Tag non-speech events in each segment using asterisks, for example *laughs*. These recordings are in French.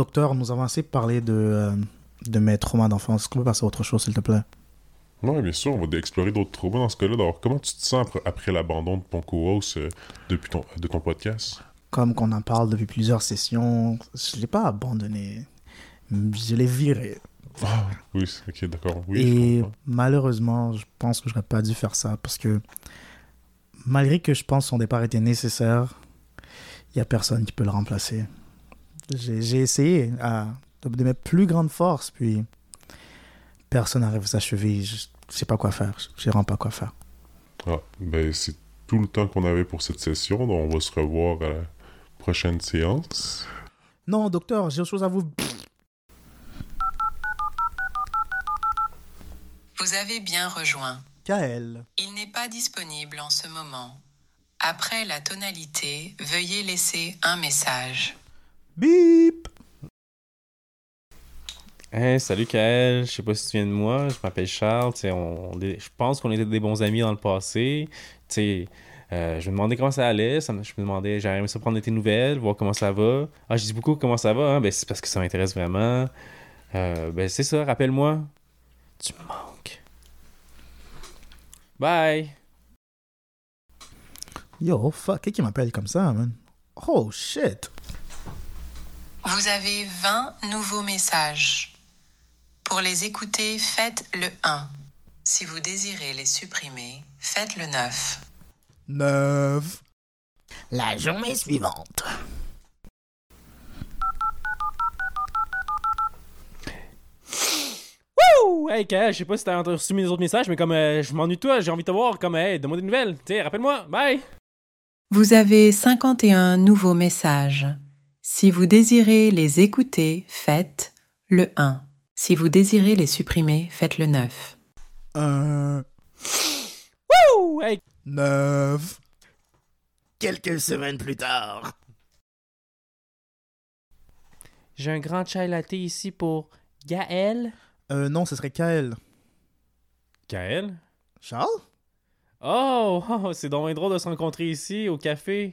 docteur, nous avons assez parlé de, euh, de mes traumas d'enfance. Est-ce qu'on peut passer à autre chose, s'il te plaît? Oui, bien sûr, on va explorer d'autres traumas dans ce cas-là. Alors, comment tu te sens après, après l'abandon de ton co-host euh, depuis ton, de ton podcast? Comme qu'on en parle depuis plusieurs sessions, je ne l'ai pas abandonné. Je l'ai viré. Ah, oui, ok, d'accord. Oui, Et je malheureusement, je pense que j'aurais pas dû faire ça parce que malgré que je pense que son départ était nécessaire, il y a personne qui peut le remplacer. J'ai j'ai essayé à, de, mes plus grandes forces, puis personne n'arrive à s'achever. Je, je sais pas quoi faire. Je, je sais vraiment pas quoi faire. Ah, ben, c'est tout le temps qu'on avait pour cette session. Donc, on va se revoir à la prochaine séance. Non, docteur, j'ai autre chose à vous. Vous avez bien rejoint. Kael. Il n'est pas disponible en ce moment. Après la tonalité, veuillez laisser un message. Bip. Hey, salut Kael, je sais pas si tu viens de moi, je m'appelle Charles, tu sais, on, on est- je pense qu'on était des bons amis dans le passé. Tu sais, euh, je me demandais comment ça allait, ça je me demandais, j'aurais aimé ça prendre de tes nouvelles, voir comment ça va. Ah, je dis beaucoup comment ça va, hein? ben c'est parce que ça m'intéresse vraiment. Euh, ben c'est ça, rappelle-moi. Tu me manques. Bye! Yo, fuck, qui m'appelle comme ça, man? Oh shit. Vous avez 20 nouveaux messages. Pour les écouter, faites le 1. Si vous désirez les supprimer, faites le 9. 9. La journée suivante. Wouh! Hey je sais pas si t'as reçu mes autres messages, mais comme euh, je m'ennuie de toi, j'ai envie de te voir, comme, hey, donne-moi des nouvelles. Tu rappelle-moi, bye! Vous avez 51 nouveaux messages. Si vous désirez les écouter, faites le 1. Si vous désirez les supprimer, faites le 9. 1. Wouh! Hey, 9. Quelques semaines plus tard. J'ai un grand chai latte ici pour Gaël. Euh, non, ce serait Kael. Gaël? Charles? Oh, *laughs* oh, c'est donc bien drôle de se rencontrer ici, au café.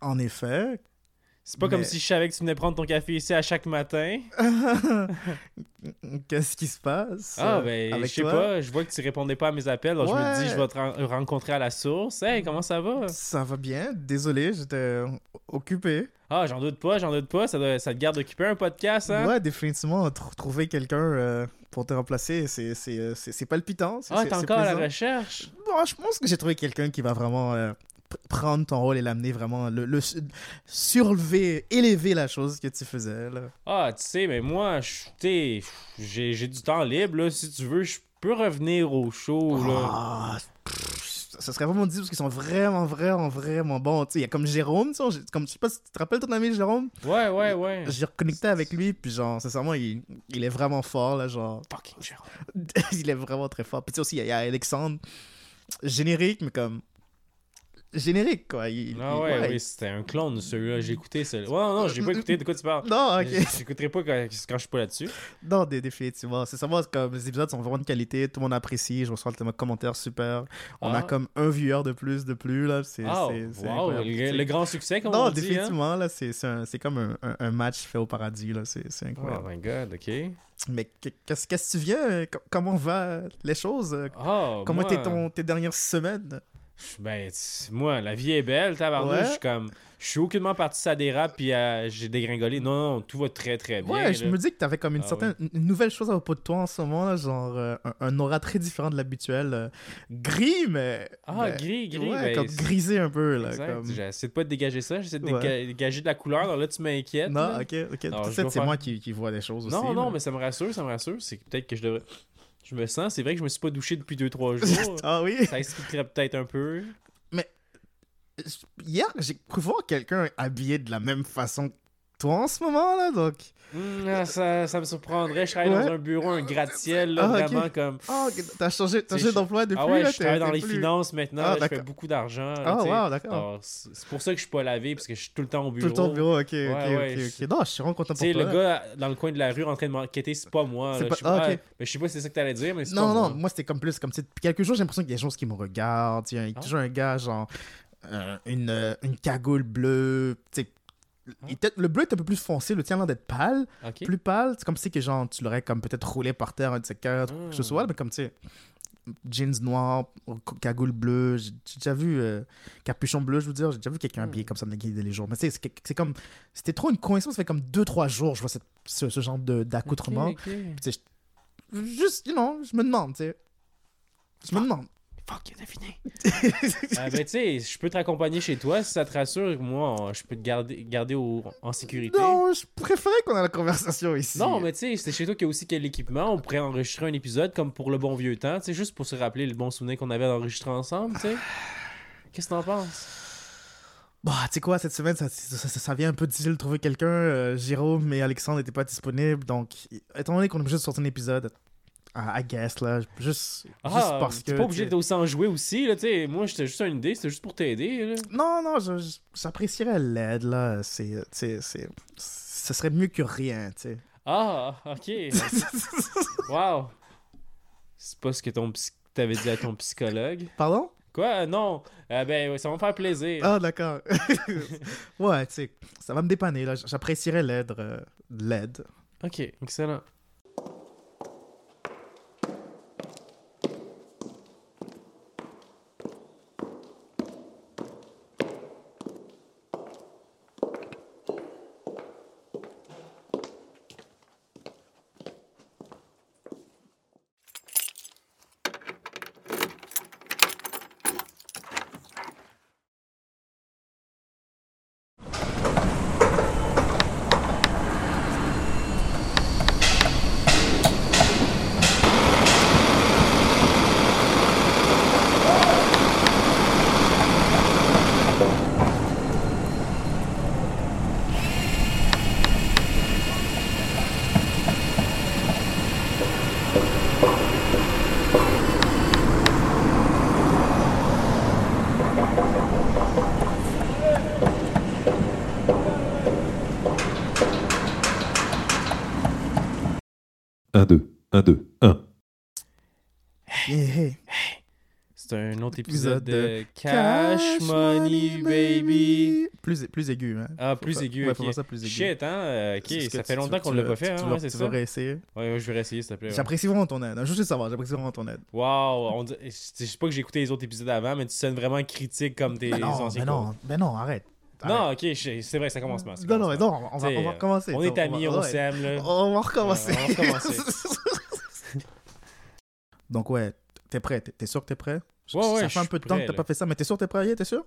En effet. C'est pas comme si je savais que tu venais prendre ton café ici à chaque matin. *laughs* Qu'est-ce qui se passe? Ah, euh, ben, je sais pas, je vois que tu répondais pas à mes appels, donc je me dis, je vais te ren- rencontrer à la source. Hey, comment ça va? Ça va bien. Désolé, j'étais occupé. Ah, j'en doute pas, j'en doute pas, ça, doit- ça te garde occupé un podcast, hein? Ouais, définitivement, tr- trouver quelqu'un euh, pour te remplacer, c'est- euh, palpitant. Ah, t'es encore à la recherche? Bon, je pense que j'ai trouvé quelqu'un qui va vraiment euh, prendre ton rôle et l'amener vraiment, le, le su- surlever, élever la chose que tu faisais. Là. Ah, tu sais, mais moi, j'ai du temps libre, là. Si tu veux, je peux revenir au show, là. Ah, pff, ça serait vraiment dit parce qu'ils sont vraiment, vraiment, vraiment bons. Tu sais, il y a comme Jérôme, tu sais, comme, je sais pas si tu te rappelles ton ami Jérôme? Ouais, ouais, ouais. J'ai reconnecté avec lui, puis genre, sincèrement, il, il est vraiment fort, là, genre. Fucking Jérôme. *laughs* il est vraiment très fort. Puis tu sais aussi, il y, a- il y a Alexandre, générique, mais comme. Générique, quoi. Il- Ah ouais, oui, c'était un clone, celui-là. J'ai écouté celui-là. Ouais, non, non, j'ai pas écouté de quoi tu parles. Non, ok. J'écouterai pas quand, quand je suis pas là-dessus. Non, dé- définitivement. C'est savoir comme les épisodes sont vraiment de qualité, tout le monde apprécie, je reçois le commentaire super. On a Ah. comme un viewer de plus de plus là, c'est Ah, wow, le, grand succès, comme Non, on dit, hein. définitivement là, c'est comme un, un- un match fait au paradis là, c'est Oh incroyable. my god, ok. Mais que- qu'est-ce que tu viens euh, co- Comment va les choses euh, Oh, Comment moi, étaient ton tes dernières semaines? Ben, moi, la vie est belle, tabarnouche. Ouais. Je suis comme. Je suis aucunement parti ça dérape, puis euh, j'ai dégringolé. Non, non, tout va très, très bien. Ouais, je me dis que t'avais comme une Ah certaine une nouvelle chose à propos de toi en ce moment là, genre euh, un, un aura très différent de l'habituel, euh, gris mais Ah, ben, gris, gris. ouais, ben, comme grisé un peu là, comme- J'essaie de pas de dégager ça, j'essaie de Ouais. dégager de la couleur. Donc là, tu m'inquiètes. Non, là. ok, ok. Alors, Peut-être c'est faire- moi qui, qui vois des choses aussi. Non, non, là. mais ça me rassure, ça me rassure. C'est peut-être que je devrais. Je me sens, c'est vrai que je me suis pas douché depuis 2-3 *laughs* jours. ah oui. ça expliquerait peut-être un peu. Hier, j'ai cru voir quelqu'un habillé de la même façon que toi en ce moment là, donc? Hmm, ah, ça, ça me surprendrait. Je travaille Ouais. dans un bureau, un gratte-ciel, là, Ah, vraiment comme. Oh, t'as changé, Tu sais, changé d'emploi depuis Ah ouais, là, je travaille dans les plus finances maintenant. Ah, là, je fais beaucoup d'argent. Ah, tu sais. wow, d'accord. Alors, C'est pour ça que je suis pas lavé, parce que je suis tout le temps au Tout bureau. le temps au bureau, ok, ok, ouais, ok, je- ok. Non, je suis vraiment content Tu pour sais, toi. le gars dans le coin de la rue en train de m'enquêter, c'est pas moi. C'est là. pas- Je sais pas- ok. mais je sais pas si c'est ça que t'allais dire, mais c'est Non, non, moi. c'était comme plus, comme tu sais, quelques jours, j'ai l'impression qu'il y a des gens qui me regardent. Il y a toujours un gars, genre, euh, une, euh, une cagoule bleue, tu sais, il était- le bleu est un peu plus foncé, le tien a l'air d'être pâle, plus pâle. C'est comme si que genre, tu l'aurais comme peut-être roulé par terre, un de quatre, ou quoi que ce Ah. soit, mais comme tu sais, jeans noirs, cagoule bleue, j'ai déjà vu, euh, capuchon bleu, je veux dire, j'ai déjà vu quelqu'un Hmm. habillé comme ça dans les jours. Mais c'est c'est comme, c'était trop une coïncidence, ça fait comme 2-3 jours, je vois cette- ce, ce genre de- d'accoutrement. Ok, ok. Tu sais, je- juste, you know, je me demande, tu sais. Je me demande. Fuck, il a deviné. *laughs* Ah, ben, tu sais, je peux te raccompagner chez toi si ça te rassure. Moi, je peux te garder, garder au- en sécurité. Non, je préférais qu'on ait la conversation ici. Non, mais tu sais, c'est chez toi qu'il y a aussi quel équipement. On pourrait enregistrer un épisode comme pour le bon vieux temps, tu sais, juste pour se rappeler le bon souvenir qu'on avait d'enregistrer ensemble, tu sais. Qu'est-ce que t'en penses? Bah, tu sais quoi, cette semaine, ça, ça, ça- ça vient un peu difficile de trouver quelqu'un. Euh, Jérôme et Alexandre n'étaient pas disponibles. Donc, étant donné qu'on est obligé de sortir un épisode, I, I guess, là, juste, juste Ah, parce que. t'es pas obligé aussi en jouer aussi, là, tu sais. Moi, c'était juste une idée, c'était juste pour t'aider, là. Non, non, j'apprécierais l'aide, là. C'est. Ce serait mieux que rien, tu sais. Ah, ok. *laughs* wow. C'est pas ce que ton t'avais dit à ton psychologue. Pardon? Quoi? Non. Euh, ben, ça va me faire plaisir. Ah, d'accord. *laughs* ouais, tu sais, ça va me dépanner, là. J'apprécierais l'aide. euh, l'aide. Ok, excellent. Un, deux, un, deux, un. Yeah, hey. C'est un autre épisode de Cash Money Baby. Plus, plus aigu, hein. Ah, plus faire- aigu. Ouais, ok. faut faire ça plus aigu. Shit, hein? euh, Ok, ça tu- fait tu- longtemps tu qu'on l'a veux- pas fait, tu hein? Ouais, c'est Tu ça? veux réessayer? Ouais, ouais, je vais réessayer, s'il te plaît. ouais. J'apprécie vraiment ton aide. Je veux juste savoir, j'apprécie vraiment ton aide. Dit- je sais pas que j'ai écouté les autres épisodes avant, mais tu sonnes vraiment critique comme tes Ben non, anciens ben non, ben non, arrête. Non, ok, c'est vrai, ça commence mal. ça Non, non, mais mal. non, on va, T'sais, on va recommencer. On est amis, on s'aime, là. On va recommencer. On va recommencer. *laughs* Donc, ouais, t'es prêt? T'es sûr que t'es prêt? Ouais, ouais, Ça fait un peu de temps que t'as pas fait ça, mais t'es sûr que t'es prêt? T'es sûr?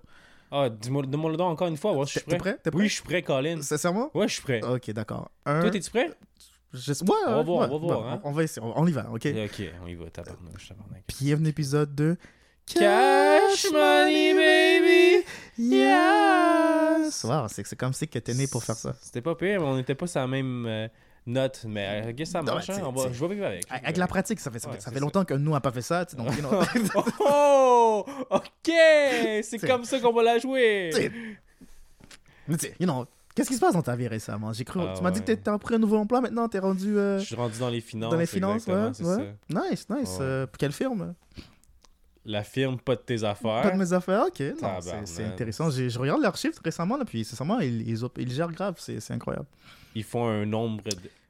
Ah, dis-moi donne-moi le don encore une fois, ouais, je suis prêt. prêt? T'es prêt? Oui, je suis prêt, Colin. Sincèrement? Ouais, je suis prêt. Ok, d'accord. Un. Toi, t'es-tu prêt? je- Ouais, On va ouais, voir, ouais, on va voir, bon, hein. On va essayer, on on y va, ok? Ok, on y va, tabarnouche, tabarnak. Bienvenue à l'épisode de Cash Money Baby! Yes! Wow, c'est c'est comme si que t'es né pour faire ça. C'était pas pire, mais on n'était pas sur la même euh, note, mais euh, guess ça marche, hein, on va, je vais vivre avec. Avec la pratique, ça fait, ça fait, Ouais, ça c'est fait longtemps que nous, on n'a pas fait ça. tu Donc, you know. *laughs* Oh! Ok! C'est comme ça qu'on va la jouer! T'sais, Mais tu sais, you know, qu'est-ce qui se passe dans ta vie récemment? J'ai cru, Ah, tu m'as dit que t'es- t'as pris un nouveau emploi, maintenant t'es rendu euh, Je suis rendu dans les finances. dans les finances, ouais, ouais. ça. Nice, nice. Euh, quelle firme? La firme, pas de tes affaires. Pas de mes affaires, ok. c'est- intéressant. Je regarde leurs chiffres récemment, là, puis sincèrement, ils, ils, gèrent grave, c'est incroyable. Ils font un nombre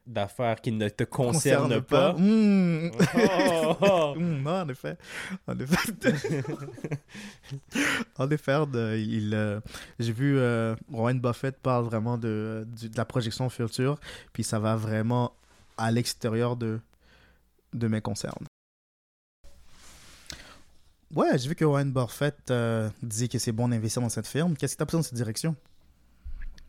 d'affaires qui ne te concernent Concerne pas. Mmh. Oh, oh. Mmh, non, en effet. En effet. *laughs* en effet, il, euh, j'ai vu euh, Warren Buffett parle vraiment de, la projection future, puis ça va vraiment à l'extérieur de, de mes concerns. Ouais, j'ai vu que Warren Buffett euh, dit que c'est bon d'investir dans cette firme. Qu'est-ce qui t'a poussé dans cette direction?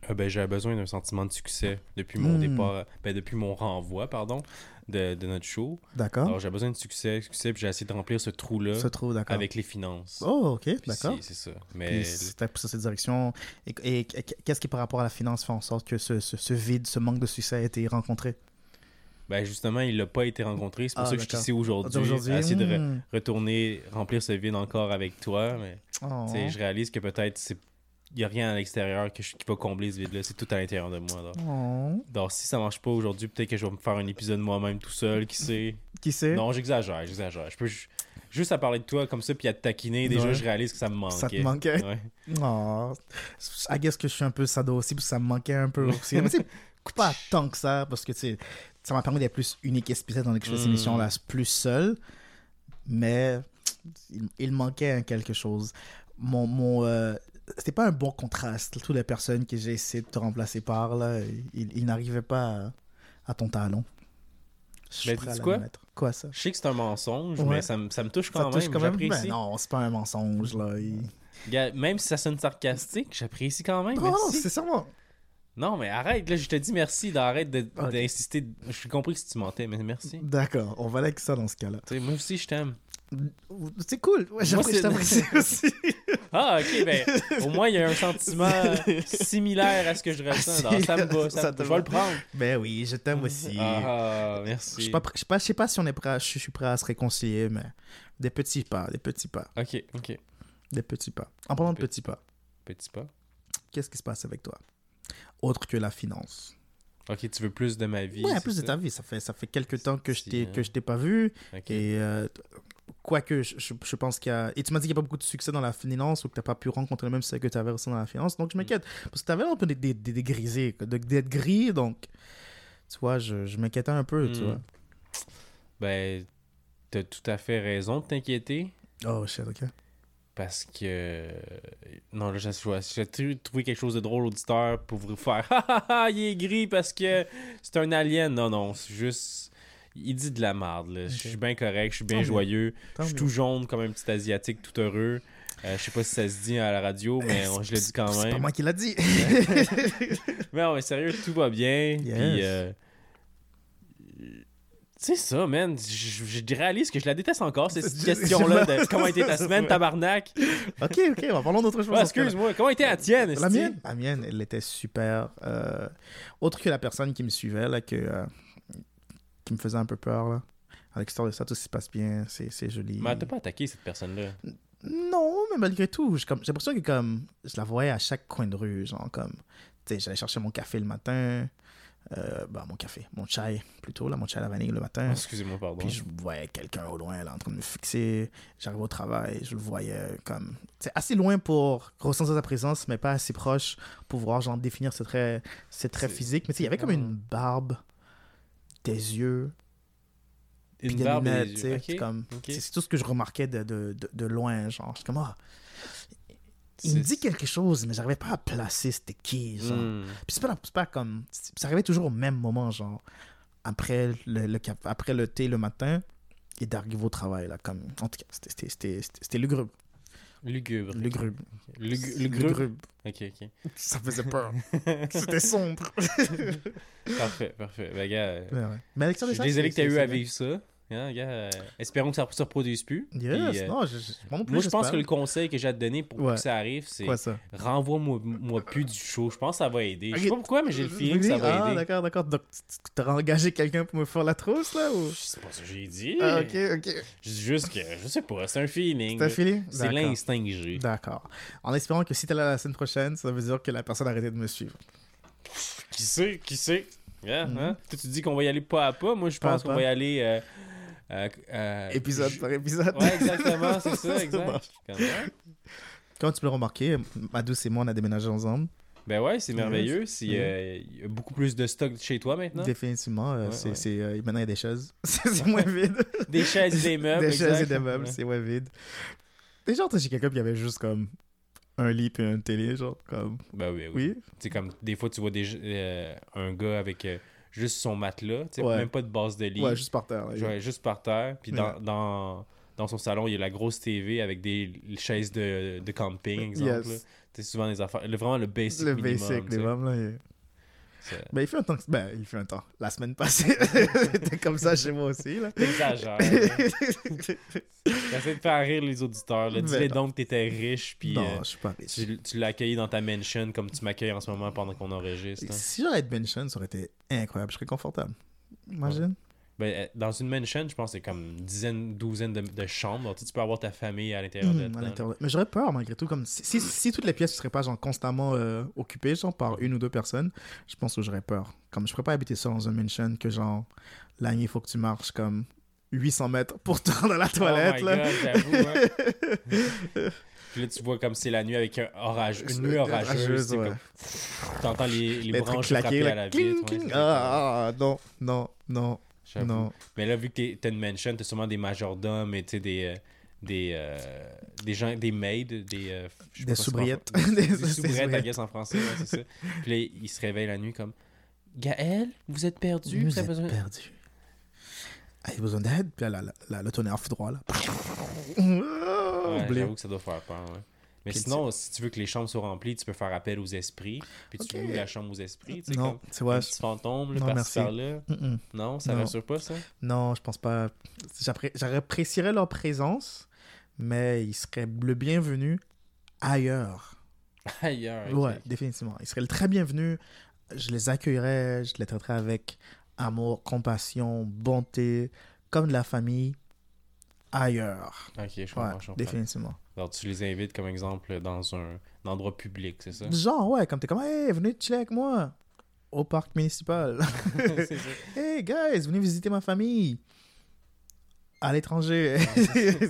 Euh, ben, j'avais besoin d'un sentiment de succès depuis mon Hmm. départ, ben, depuis mon renvoi, pardon, de, de notre show. D'accord. Alors, j'avais besoin de succès, succès, puis j'ai essayé de remplir ce trou-là trouve, d'accord. avec les finances. Oh, ok, d'accord. c'est- C'est ça. Mais c'était dans cette direction. Et, et qu'est-ce qui, par rapport à la finance, fait en sorte que ce, ce, ce vide, ce manque de succès a été rencontré? ben, justement, il n'a pas été rencontré. C'est pour Ah, ça que je suis ici aujourd'hui. À essayer de re- hmm. retourner remplir ce vide encore avec toi. Mais Oh. je réalise que peut-être c'est il n'y a rien à l'extérieur que je- qui va combler ce vide-là. C'est tout à l'intérieur de moi. Donc. Oh. Donc, si ça marche pas aujourd'hui, peut-être que je vais me faire un épisode moi-même tout seul, qui sait. Qui sait? Non, j'exagère, j'exagère. Je peux, juste à parler de toi comme ça, puis à te taquiner, déjà, Ouais. je réalise que ça me manquait. Ça te manquait? Ouais. Oh, I guess que je suis un peu sado aussi, parce que ça me manquait un peu aussi. Mais tu *laughs* pas tant que ça, parce que tu ça m'a permis d'être plus unique et spécial dans les fais ces Mm. émissions-là, plus seul. Mais il, il manquait quelque chose. Mon, mon, euh, c'était pas un bon contraste. Toutes les personnes que j'ai essayé de te remplacer par, là, ils, ils n'arrivaient pas à, à ton talon. Je Mais la quoi? Quoi ça? Je sais que c'est un mensonge, Ouais. mais ça, me- ça me touche Ça quand touche même. quand même? J'apprécie. Ben non, c'est pas un mensonge, là. Il- Même si ça sonne sarcastique, j'apprécie quand même. Merci. c'est ça, moi. Non, mais arrête, là, je te dis merci d'arrête d'insister. Je suis compris que tu mentais, mais merci. D'accord, on va aller avec ça dans ce cas-là. Moi aussi, je t'aime. C'est cool. Ouais, c'est- t'apprécie *laughs* aussi. Ah, ok, ben, au moins, il y a un sentiment *laughs* similaire à ce que je ressens. Alors, ça me va, ça, Ça me- je va. vais le prendre. ben oui, je t'aime aussi. Ah, je merci. sais pas, prêt- je sais pas, je sais pas si on est prêt, à- je, suis prêt à se réconcilier, mais des petits pas, des petits pas, Ok, ok. des petits pas. En parlant de Pe- petits pas, Petit pas. qu'est-ce qui se passe avec toi? Autre que la finance. Ok, tu veux plus de ma vie. Ouais, plus de ta vie. Ça fait, ça fait quelques temps que je t'ai, hein. que je t'ai pas vu. Ok. Et euh, quoique, je, je, je pense qu'il y a. Et tu m'as dit qu'il n'y a pas beaucoup de succès dans la finance ou que tu n'as pas pu rencontrer le même succès que tu avais aussi dans la finance. Donc je m'inquiète. Parce que tu avais un peu des, des, des, des grisés, quoi, de- d'être gris. Donc, tu vois, je, je m'inquiétais un peu, tu Hmm. vois. Ben, t'as tout à fait raison de t'inquiéter. Oh shit, ok. Parce que. Non, là, j'ai j'ai tr- trouvé quelque chose de drôle, auditeur, pour vous faire *laughs* Ha ha ha, il est gris parce que c'est un alien. Non, non, c'est juste. Il dit de la merde, là. Je suis bien correct, je suis bien Tant joyeux. Je suis tout jaune comme un petit Asiatique tout heureux. Euh, je sais pas si ça se dit à la radio, mais on- je le dis quand C'est pas même. moi qui l'a dit. *laughs* Mais non, mais sérieux, tout va bien. Yes. Puis. euh, C'est ça, man. Je, je- réalise que je la déteste encore, cette *laughs* question-là de comment a été ta semaine, tabarnak? ok, ok, on va parler d'autre chose. Excuse-moi, comment été la tienne, La mienne, la mienne, elle était super. euh, autre que la personne qui me suivait, là, que, euh, qui me faisait un peu peur, là. À l'extérieur de ça, tout se passe bien, c'est c'est joli. Mais t'as pas attaqué cette personne-là? Non, mais malgré tout, j'ai comme- j'ai l'impression que comme je la voyais à chaque coin de rue, genre comme, tu sais, j'allais chercher mon café le matin, euh, bah mon café, mon chai plutôt, là, mon chai à la vanille le matin. Ah, Excusez-moi, pardon. Puis je voyais quelqu'un au loin, là, en train de me fixer. J'arrivais au travail, je le voyais comme... C'est assez loin pour ressentir sa présence, mais pas assez proche pour voir, genre, définir ses traits, ses traits physiques. Mais tu sais, il y avait comme une barbe, des yeux, puis Une des barbe et lunettes, des Ok, comme... C'est tout ce que je remarquais de, de, de, de loin, genre. Je suis comme, ah... Il me dit quelque chose, mais j'arrivais pas à placer c'était qui, genre. Hmm. Puis c'est pas, pas comme. Ça arrivait toujours au même moment, genre. Après le, le après le thé le matin et d'arriver au travail, là. Comme, en tout cas, c'était lugubre. Lugubre. Lugubre. Lugu- Lugubre. Ok, ok. Ça faisait peur. *laughs* c'était sombre. Parfait, parfait. Ben, gars, euh, Ouais, ouais. Mais ça, je suis désolé que t'as c'est- eu à vivre ça. Hein, gars, euh, espérons que ça ne se reproduise plus. Yes, Puis, euh, non, je, je- moi non plus, moi, je pense que le conseil que j'ai à te donner pour Ouais. que ça arrive, c'est renvoie-moi moi plus du show. Je pense que ça va aider. Je sais pas pourquoi, mais j'ai le feeling que ça va Ah, aider. d'accord, d'accord. Donc, tu t'as engagé quelqu'un pour me faire la trousse, là ou... C'est pas ça que j'ai dit. Ah, ok, ok. Je dis juste que, je sais pas, c'est un feeling. C'est un feeling? C'est l'instinct que j'ai. D'accord. En espérant que si t'es là la semaine prochaine, ça veut dire que la personne a arrêté de me suivre. Qui sait, qui sait? Yeah, Mhm. hein? Toi, tu dis qu'on va y aller pas à pas. Moi, je pense qu'on va y aller. euh, euh, euh, Épisode je- par épisode. Ouais, exactement, c'est ça, *laughs* exact. Comme tu peux le remarquer, ma douce et moi, on a déménagé ensemble. Ben ouais, c'est merveilleux. Euh, Il y a beaucoup plus de stock chez toi maintenant. Définitivement. euh, Ouais, c'est, ouais. c'est, euh, maintenant, il y a des chaises. *laughs* c'est moins vide. *laughs* Des chaises et des meubles. des chaises et des meubles, Ouais. c'est moins vide. Déjà, entendu chez quelqu'un qui avait juste comme un lit et une télé, genre, comme. Ben oui, oui. Oui. C'est comme des fois, tu vois des, euh, un gars avec euh, juste son matelas, Ouais. même pas de base de lit. Ouais, juste par terre. là. Ouais, juste par terre. Puis dans, dans, dans son salon, il y a la grosse TV avec des chaises de, de camping, exemple. Yes. sais, souvent des affaires. le- vraiment le basic Le minimum. basic, mômes, là. Il- C'est- Ben, il fait un temps. Ben, il fait un temps. La semaine passée, *laughs* c'était comme ça chez moi aussi, là. T'exagères. là. *laughs* T'essaies de faire rire les auditeurs. là. Dis-les Ben donc que t'étais riche, puis non, euh, je suis pas riche. tu, tu l'as accueilli dans ta mansion comme tu m'accueilles en ce moment pendant qu'on enregistre. hein. Si j'aurais été Benson, ça aurait été incroyable. Je serais confortable. Imagine. Ben, euh, dans une mansion, je pense que c'est comme une dizaine, douzaine de, de chambres. Donc, tu sais, tu peux avoir ta famille à l'intérieur de dedans. l'intérieur. Mais j'aurais peur malgré tout. Comme si, si, si toutes les pièces ne seraient pas genre, constamment euh, occupées genre, par une ou deux personnes, je pense que j'aurais peur. Comme je ne pourrais pas habiter ça dans un mansion que genre la nuit il faut que tu marches comme 800 mètres pour *laughs* te rendre à la toilette. oh my là. God, hein. *laughs* Puis là, tu vois comme c'est la nuit avec un orage, une nuit orageuse. tu sais, ouais. comme- T'entends les, les Les branches là. à la vitre. ouais, Ah, ah, ah, non, non, non. Non. Mais là, vu que t'as une mansion, t'as sûrement des majordomes et tu sais, des, euh, des, euh, des gens, des maids, des, euh, Des soubriettes. en- *laughs* Des- soubriettes, I guess, en français, ouais, c'est ça. Puis là, ils se réveillent la nuit comme Gaël, vous êtes perdu, Vous êtes besoin. perdu. Avez besoin d'aide? Puis là, le tonnerre fout droit, là. Ouais. *laughs* J'avoue que ça doit faire peur, ouais. Mais sinon, si tu veux que les chambres soient remplies, tu peux faire appel aux esprits. Puis tu Ok. loues la chambre aux esprits. Tu sais, Non, comme tu vois, un petit fantôme, là, Non, par-ci merci. par-là. Mm-mm. Non, ça Non. rassure pas, ça? Non, je pense pas. J'appré- J'apprécierais leur présence, mais ils seraient le bienvenu ailleurs. *laughs* Ailleurs. Ouais, définitivement. Ils seraient le très bienvenus. Je les accueillerais, je les traiterais avec amour, compassion, bonté, comme de la famille ailleurs. Ok, je Ouais, comprends, je comprends. définitivement. Alors, tu les invites comme exemple dans un, un endroit public, c'est ça? Genre, ouais, comme t'es comme, hey, venez chiller avec moi au parc municipal. *laughs* hey, guys, venez visiter ma famille à l'étranger. *laughs*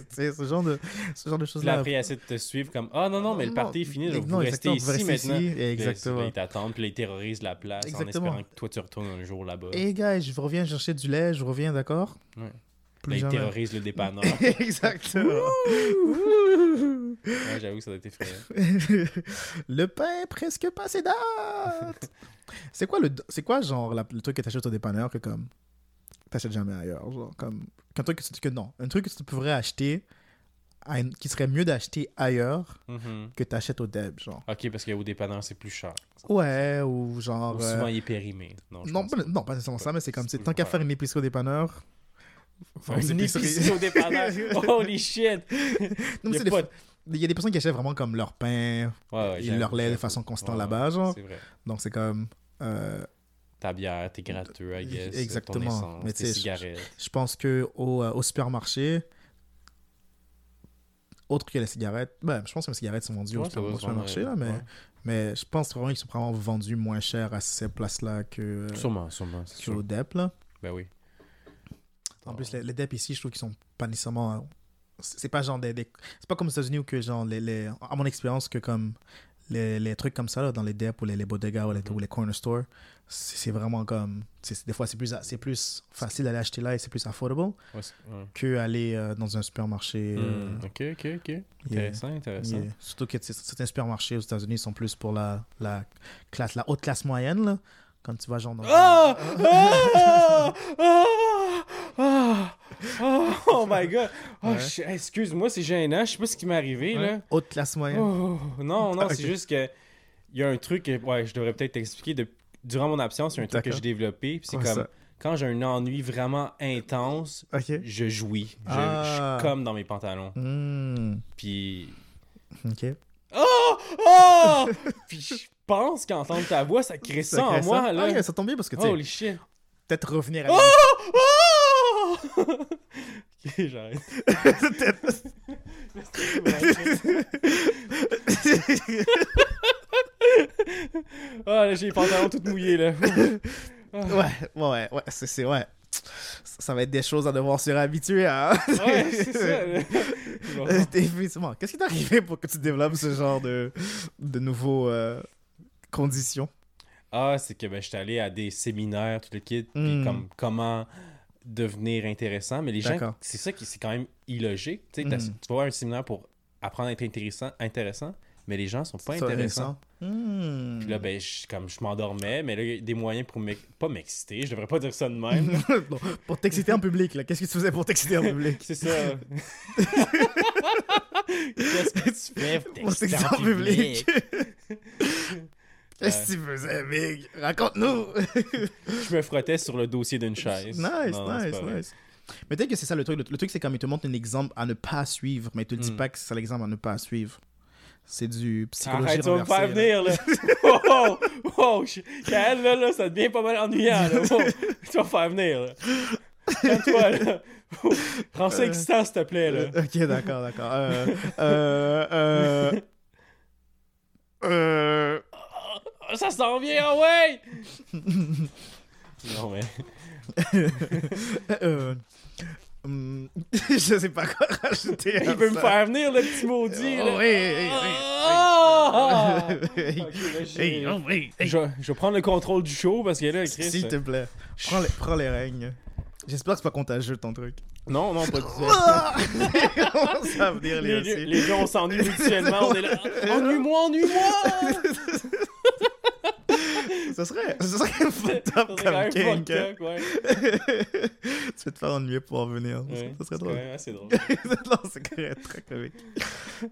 c'est ce genre de, ce genre de choses-là. après, ils essaient de te suivre comme Ah non, non, mais le party est fini, là, vous exactement, ici maintenant. ici, Exactement. Ils t'attendent, puis ils terrorisent la place en Exactement. espérant que toi, tu retournes un jour là-bas. Hey, guys, je reviens chercher du lait, je reviens, d'accord? Ouais. Là, ils jamais. terrorisent le dépanneur. *laughs* Exactement. ouais, j'avoue que ça doit être effrayant. le pain presque passé date. c'est quoi le c'est quoi genre la- le truc que t'achètes au dépanneur que comme t'achètes jamais ailleurs genre comme qu'un truc que, tu- que non un truc que tu pourrais acheter une- qui serait mieux d'acheter ailleurs Mhm. que t'achètes au Deb genre Ok, parce qu'au dépanneur, c'est plus cher. ouais ou genre Ou euh, souvent, il est périmé. Non, non pas, non pas nécessairement ça mais c'est comme tant qu'à faire une épicerie au dépanneur faire Une épicerie au dépanneur. Holy shit! Non, Y mais c'est des- pas il y a des personnes qui achètent vraiment comme leur pain Ouais, ouais, et j'avoue, leur lait de façon constante Ouais, là-bas genre C'est vrai. donc c'est comme euh, Ta bière, tes gratteux, I guess. Exactement. Ton essence, Mais tu tes sais, je- cigarettes. Je pense que au, euh, au supermarché, autre que les cigarettes, ben, je pense que les cigarettes sont vendues au, supermarché, là, mais, ouais. mais je pense vraiment qu'ils sont vraiment vendus moins cher à ces places-là que, euh, Sûrement, sûrement, que au DEP. Là. Ben oui. En plus, les, les DEP ici, je trouve qu'ils sont pas nécessairement. euh, C'est pas genre des. des- C'est pas comme aux États-Unis où que, genre, les, les, à mon expérience, que comme les, les trucs comme ça, là, dans les DEP ou les, les bodegas ou les, Mhm. ou les corner stores, c'est vraiment comme. Des fois, c'est plus, plus facile d'aller acheter là et c'est plus affordable Ouais, que aller euh, dans un supermarché. euh, Hmm, Ok, ok, ok. yeah. Intéressant, intéressant. Yeah. Surtout que certains supermarchés aux États-Unis sont plus pour la, la, classe, la haute classe moyenne. Là. Quand tu vas genre dans. Ah! Ah! Ah! Ah! Ah! Oh my god! Oh, Ouais. je- Excuse-moi, c'est gênant. Je sais pas ce qui m'est arrivé, là. Haute classe moyenne. Oh, non, non, *laughs* c'est juste que il y a un truc que ouais, je devrais peut-être t'expliquer. De... Durant mon absence, il y a un truc que j'ai développé. puis c'est comme ça? quand j'ai un ennui vraiment intense, je jouis. Je, Ah. je comme dans mes pantalons. Hmm. Puis. Ok. Oh! Oh! *laughs* puis je pense qu'entendre ta voix, ça crée ça, en moi, là. Ah, ça tombe bien parce que tu Holy shit! peut-être revenir à. Oh! Oh! *laughs* ok, j'arrête. *laughs* Ah, là, j'ai les pantalons tout mouillés, là. ouais, ouais, ouais, c'est, c'est, ouais. Ça va être des choses à devoir se réhabituer à. Ouais, c'est ça. *laughs* Bon. Définitivement. Qu'est-ce qui t'est arrivé pour que tu développes ce genre de, de nouveaux euh, conditions? Ah, c'est que ben, j'étais allé à des séminaires, tout le kit, puis Hmm. comme comment devenir intéressant. Mais les gens, c'est ça qui c'est quand même illogique. Tu sais, t'as- Hmm. tu vas voir un séminaire pour apprendre à être intéressant, intéressant mais les gens sont pas intéressants. Hmm. Puis là, ben, je, comme je m'endormais, mais là, il y a des moyens pour pas m'exciter, je devrais pas dire ça de même. *laughs* Bon, pour t'exciter en public, là. Qu'est-ce que tu faisais pour t'exciter en public? C'est ça. *laughs* Qu'est-ce que tu fais pour t'exciter en public? *laughs* Qu'est-ce que tu faisais, Big? Raconte-nous! *laughs* Je me frottais sur le dossier d'une chaise. nice, Non, nice, nice. Mais peut-être que c'est ça le truc. Le, le truc, c'est comme il te montre un exemple à ne pas suivre, mais il te dit Hmm. pas que c'est l'exemple à ne pas suivre. C'est du psychologie Arrête, tu vas me renversée, faire là. venir, là. *laughs* wow, wow, je- Kael, là, là, ça devient pas mal ennuyant, là. Wow, *laughs* tu vas me faire venir, là. Calme-toi, là. Rends ça Euh, excitant, s'il te plaît, là. Euh, ok, d'accord, d'accord. Euh, euh, euh, euh, Ça s'en vient, ah ouais! non, mais... *laughs* euh, hum, *laughs* je sais pas quoi rajouter. à Il veut me faire venir, le petit maudit. Oh, là. oui, je, je vais prendre le contrôle du show parce que là, Chris. euh, S'il te plaît, prends les, prends les règnes. J'espère que c'est pas contagieux ton truc. Non, non, pas du tout. *laughs* Ça va venir Les, les les deux, on s'ennuie mutuellement. On est là. Ennuie-moi, ennuie-moi! *laughs* Ce serait, ce serait *laughs* fucked up Ça serait quand comme même kink. hein. ouais. *laughs* tu vas te faire ennuyer pour en venir. Ouais, Ça serait c'est drôle. quand même assez drôle. non, c'est correct, très comique.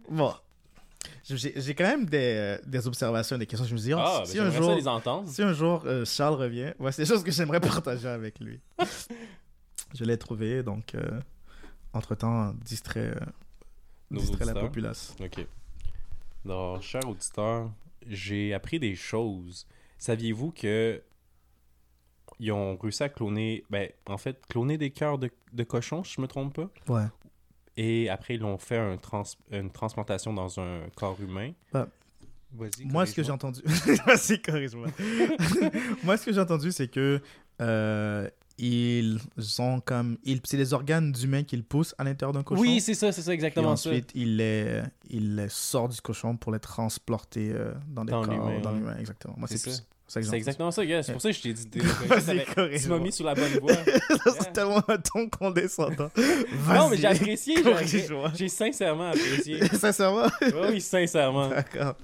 Bon. J'ai quand même des, des observations, des questions. Je me dis, oh, Ah, ben, si, un j'aimerais jour, ça les entendre. si un jour euh, Charles revient, ouais, c'est des choses que j'aimerais partager avec lui. je l'ai trouvé, donc, euh, entre-temps, distrait, euh, distrait la populace. Ok. Donc, cher auditeur, j'ai appris des choses. Saviez-vous que ils ont réussi à cloner, ben, en fait, cloner des cœurs de, de cochon, si je me trompe pas? Ouais. Et après, ils l'ont fait un trans- une transplantation dans un corps humain. Vas-y. Moi, ce que j'ai entendu. *laughs* Vas-y, corrige-moi. *laughs* Moi, ce que j'ai entendu, c'est que euh, ils ont comme. Ils... C'est les organes d'humains qu'ils poussent à l'intérieur d'un cochon. Oui, c'est ça, c'est ça, Et exactement ça. ensuite, il les, il les sort du cochon pour les transporter euh, dans des Dans corps. l'humain, Dans ouais. l'humain, exactement. Moi, C'est c'est ça. plus C'est exactement ça, gars. C'est pour ça que je t'ai dit. *laughs* Vas-y, t'avais- Tu m'as mis sur la bonne voie. *laughs* c'est tellement un ton condescendant. *laughs* Non, mais j'ai Vas-y, apprécié. j'ai-. J'ai oui, apprécié. Sincèrement? Oui, oui, sincèrement. D'accord.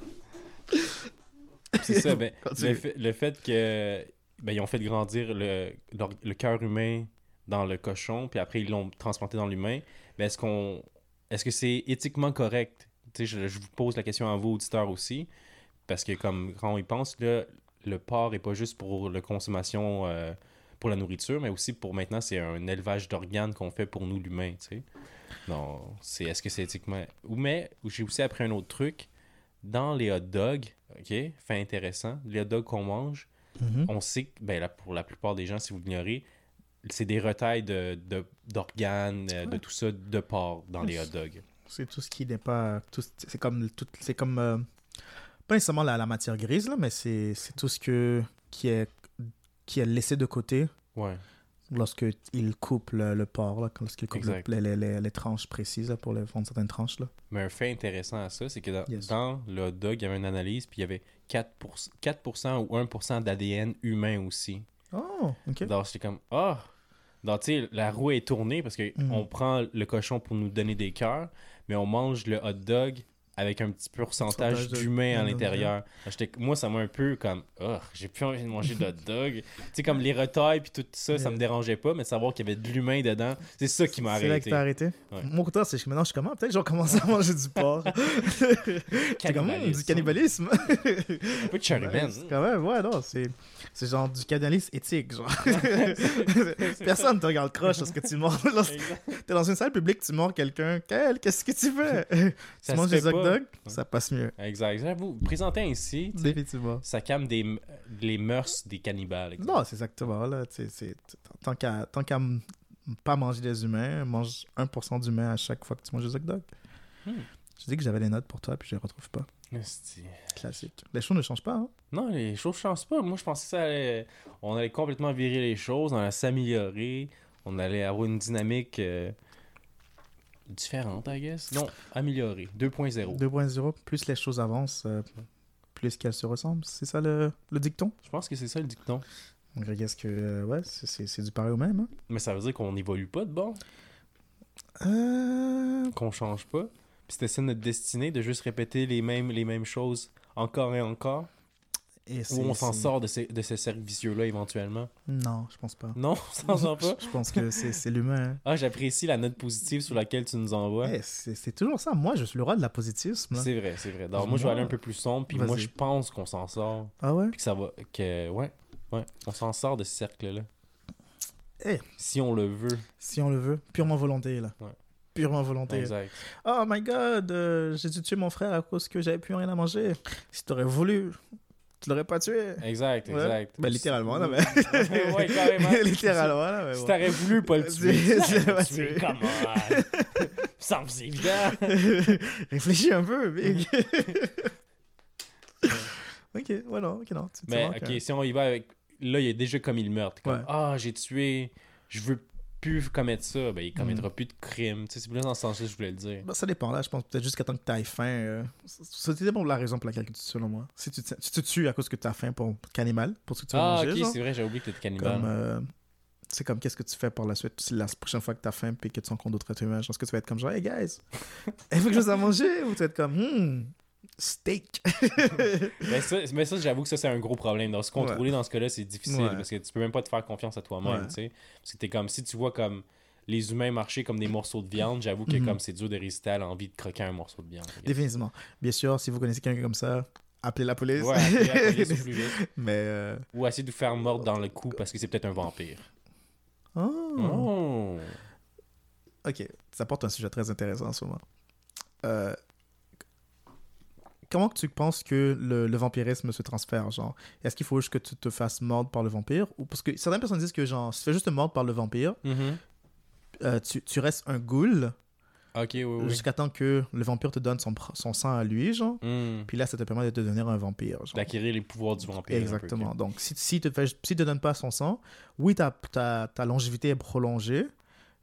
C'est ça, ben, Continue. le, fait, le fait que ben, ils ont fait grandir le, le cœur humain dans le cochon, puis après ils l'ont transplanté dans l'humain, ben, est-ce qu'on est-ce que c'est éthiquement correct? Je, je vous pose la question à vous, auditeurs aussi, parce que comme quand on y pense, le porc est pas juste pour la consommation euh, pour la nourriture, mais aussi pour maintenant, c'est un élevage d'organes qu'on fait pour nous, l'humain. Non, c'est est-ce que c'est éthiquement... Ou mais, j'ai aussi appris un autre truc, dans les hot dogs, ok, fait intéressant, les hot dogs qu'on mange, Mhm. on sait que, ben, là, pour la plupart des gens, si vous l'ignorez, c'est des retailles de, de- d'organes, euh, de tout ça, de porc dans les hot dogs. C'est tout ce qui n'est pas. tout- C'est comme. tout- C'est comme. euh, pas nécessairement la, la matière grise, là, mais c'est c'est tout ce que, qui, est, qui est laissé de côté Ouais. lorsque il coupe le, le porc, lorsqu'il coupe le- les, les, les, les tranches précises là, pour les, fondre certaines tranches. Là. Mais un fait intéressant à ça, c'est que dans, Yes. dans le hot dog, il y avait une analyse, puis il y avait 4%, 4% ou 1% d'ADN humain aussi. Oh, ok. Donc, j'étais comme, ah! Donc, tu sais, la roue est tournée parce qu'on Mm. on prend le cochon pour nous donner des cœurs, mais on mange le hot dog avec un petit pourcentage d'humain à l'intérieur. Moi, ça m'a un peu comme, oh, j'ai plus envie de manger de hot dog. *laughs* tu sais, comme les retailles puis tout ça, ça me dérangeait pas, mais savoir qu'il y avait de l'humain dedans, c'est ça qui m'a C'est là que arrêté. t'as arrêté? Ouais. Mon côté, c'est que maintenant, je suis comment Peut-être que je vais commencer à manger du porc. *laughs* c'est comme hum, du cannibalisme. Un peu de c'est quand même, ouais, non, c'est, c'est genre du cannibalisme éthique, genre. *laughs* Personne te regarde croche lorsque tu mords. *laughs* T'es dans une salle publique, tu mords quelqu'un. Quel, qu'est-ce que tu fais? Ça *laughs* Tu manges des hot dogs, ça passe mieux. Exact. J'avoue, présenté ainsi, Définitivement. ça calme des, les mœurs des cannibales. Non, c'est exactement là. tu sais, c'est, tant qu'à, tant qu'à m- pas manger des humains, mange 1% d'humains à chaque fois que tu manges des hot dogs. Hmm. Je dis que j'avais les notes pour toi, puis je les retrouve pas. Classique. Les choses ne changent pas, hein? Non, les choses changent pas. Moi, je pensais que ça allait... On allait complètement virer les choses, on allait s'améliorer, on allait avoir une dynamique euh, différente, I guess. Non, améliorée. 2.0. 2.0, plus les choses avancent, euh, plus qu'elles se ressemblent. C'est ça le, le dicton? Je pense que c'est ça le dicton. Donc, je guess que, euh, ouais, c'est, du pareil au même. Hein? Mais ça veut dire qu'on n'évolue pas de bon, qu'on change pas? C'était ça notre destinée, de juste répéter les mêmes, les mêmes choses encore et encore. et Ou c'est- on s'en sort de ces, de ces cercles vicieux-là éventuellement. Non, je pense pas. Non, on s'en sort pas? Je pense que c'est, l'humain. hein. Ah, j'apprécie la note positive sur laquelle tu nous envoies. Eh, c'est, toujours ça. Moi, je suis le roi de la positisme. là. C'est vrai, c'est vrai. Donc, moi, je vais aller un peu plus sombre, puis moi, je pense qu'on s'en sort. Ah ouais? Puis que ça va. Que, ouais, ouais, on s'en sort de ce cercle-là. Eh. Si on le veut. Si on le veut. Purement volonté, là. Ouais. Purement volonté. Exact. Oh my god, euh, j'ai dû tuer mon frère à cause que j'avais plus rien à manger. Si t'aurais voulu, tu l'aurais pas tué. Exact, Ouais. exact. Ben, littéralement, là, mais. *laughs* ouais, carrément. *laughs* littéralement, là, mais Si bon. t'aurais voulu pas le Tu- tuer, *laughs* tu l'aurais l'aurais tué. tué. Come on. Ça me semble évident. Réfléchis un peu, Big. ok, ouais, non, ok, non. tu- Mais, ok, hein. si on y va avec. Là, il a déjà commis le meurtre. Comme, Ouais. ah, j'ai tué. Je veux. Plus commettre ça, ben, il commettra Mm. plus de crimes. Tu c'est plus dans ce sens-là que je voulais le dire. Bah, ça dépend, là. Je pense peut-être jusqu'à temps que tu aies faim. euh, c'est bon la raison pour laquelle tu tues, selon moi. Si tu te, tu tues à cause que tu as faim pour cannibale, pour ce que tu vas Ah, manger, ok, genre, c'est vrai, j'ai oublié que t'étais cannibale. comme. euh, c'est comme qu'est-ce que tu fais par la suite? Si la prochaine fois que tu as faim puis que tu rencontres d'autres êtres humains. Je pense que tu vas être comme genre, hey guys, *laughs* il faut que je chose à manger? Ou tu vas être comme, hmm, steak. *laughs* Mais ça, mais ça j'avoue que ça, c'est un gros problème. Donc, se contrôler dans ce cas-là, c'est difficile Ouais. parce que tu peux même pas te faire confiance à toi-même, Ouais. tu sais. Parce que t'es comme, si tu vois comme les humains marcher comme des morceaux de viande, j'avoue que Mhm. comme c'est dur de résister à l'envie de croquer un morceau de viande. Définitivement. Bien sûr, si vous connaissez quelqu'un comme ça, appelez la police. Ouais, appelez la police au plus vite. *laughs* Mais. euh, Ou essayer de vous faire mordre dans le cou parce que c'est peut-être un vampire. Oh. Oh! Ok, ça porte un sujet très intéressant en ce moment. Euh, comment tu penses que le, le vampirisme se transfère, genre? Est-ce qu'il faut juste que tu te fasses mordre par le vampire? Ou parce que certaines personnes disent que genre si tu fais juste te mordre par le vampire, Mhm. euh, tu, tu restes un ghoul Ok, oui, oui. jusqu'à temps que le vampire te donne son, sang à lui, genre. Hmm. Puis là, ça te permet de te devenir un vampire. D'acquérir les pouvoirs du vampire. peu, Exactement. Donc, si, si te fait, si te donne pas son sang, oui, ta, ta, ta longévité est prolongée,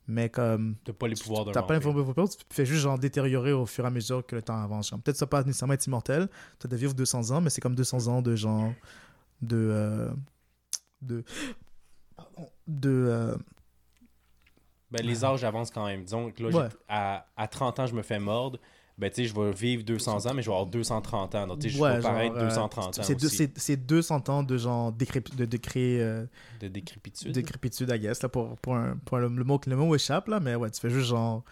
mais comme T'as pas les pouvoirs d'un T'as pas vampire. l'info tu fais juste genre détériorer au fur et à mesure que le temps avance. Peut-être ça pas nécessairement être immortel, tu de vivre 200 ans, mais c'est comme 200 ans de genre. de. euh, de. de. euh, Ben, les âges avancent quand même. Disons que là, Ouais. à, à 30 ans, je me fais mordre. Ben, tu sais, je vais vivre 200 ans, mais je vais avoir 230 ans. Donc, tu sais, je ouais, vais paraître genre, euh, 230 ans c'est deux- aussi. C'est c'est 200 ans de genre décrép- de décré, euh, De décrépitude. décrépitude, I guess, là, pour, pour, un, pour le, le mot, le mot échappe, là, mais ouais, tu fais juste genre.